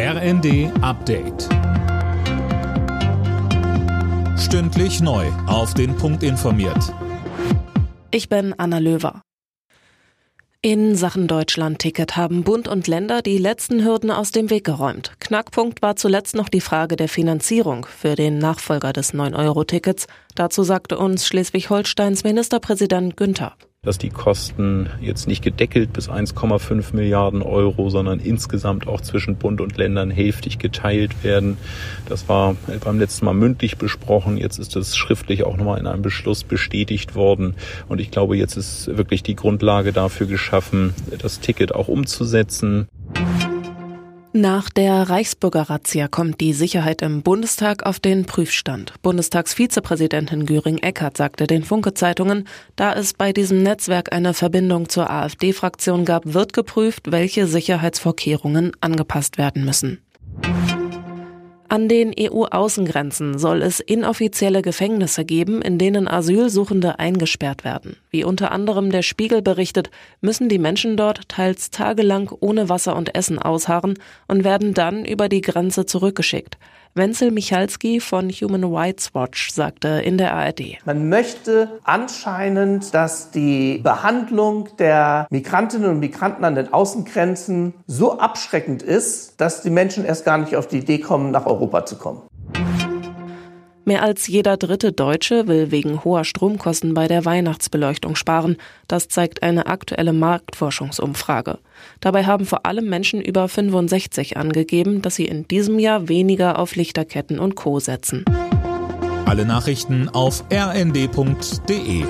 RND Update. Stündlich neu. Auf den Punkt informiert. Ich bin Anna Löwer. In Sachen Deutschland-Ticket haben Bund und Länder die letzten Hürden aus dem Weg geräumt. Knackpunkt war zuletzt noch die Frage der Finanzierung für den Nachfolger des 9-Euro-Tickets. Dazu sagte uns Schleswig-Holsteins Ministerpräsident Günther dass die Kosten jetzt nicht gedeckelt bis 1,5 Milliarden Euro, sondern insgesamt auch zwischen Bund und Ländern hälftig geteilt werden. Das war beim letzten Mal mündlich besprochen. Jetzt ist es schriftlich auch nochmal in einem Beschluss bestätigt worden. Und ich glaube, jetzt ist wirklich die Grundlage dafür geschaffen, das Ticket auch umzusetzen. Nach der Reichsbürger-Razzia kommt die Sicherheit im Bundestag auf den Prüfstand. Bundestagsvizepräsidentin Göring-Eckardt sagte den Funke-Zeitungen, da es bei diesem Netzwerk eine Verbindung zur AfD-Fraktion gab, wird geprüft, welche Sicherheitsvorkehrungen angepasst werden müssen. An den EU-Außengrenzen soll es inoffizielle Gefängnisse geben, in denen Asylsuchende eingesperrt werden. Wie unter anderem der Spiegel berichtet, müssen die Menschen dort teils tagelang ohne Wasser und Essen ausharren und werden dann über die Grenze zurückgeschickt. Wenzel Michalski von Human Rights Watch sagte in der ARD. Man möchte anscheinend, dass die Behandlung der Migrantinnen und Migranten an den Außengrenzen so abschreckend ist, dass die Menschen erst gar nicht auf die Idee kommen, nach Europa zu kommen. Mehr als jeder dritte Deutsche will wegen hoher Stromkosten bei der Weihnachtsbeleuchtung sparen. Das zeigt eine aktuelle Marktforschungsumfrage. Dabei haben vor allem Menschen über 65 angegeben, dass sie in diesem Jahr weniger auf Lichterketten und Co setzen. Alle Nachrichten auf rnd.de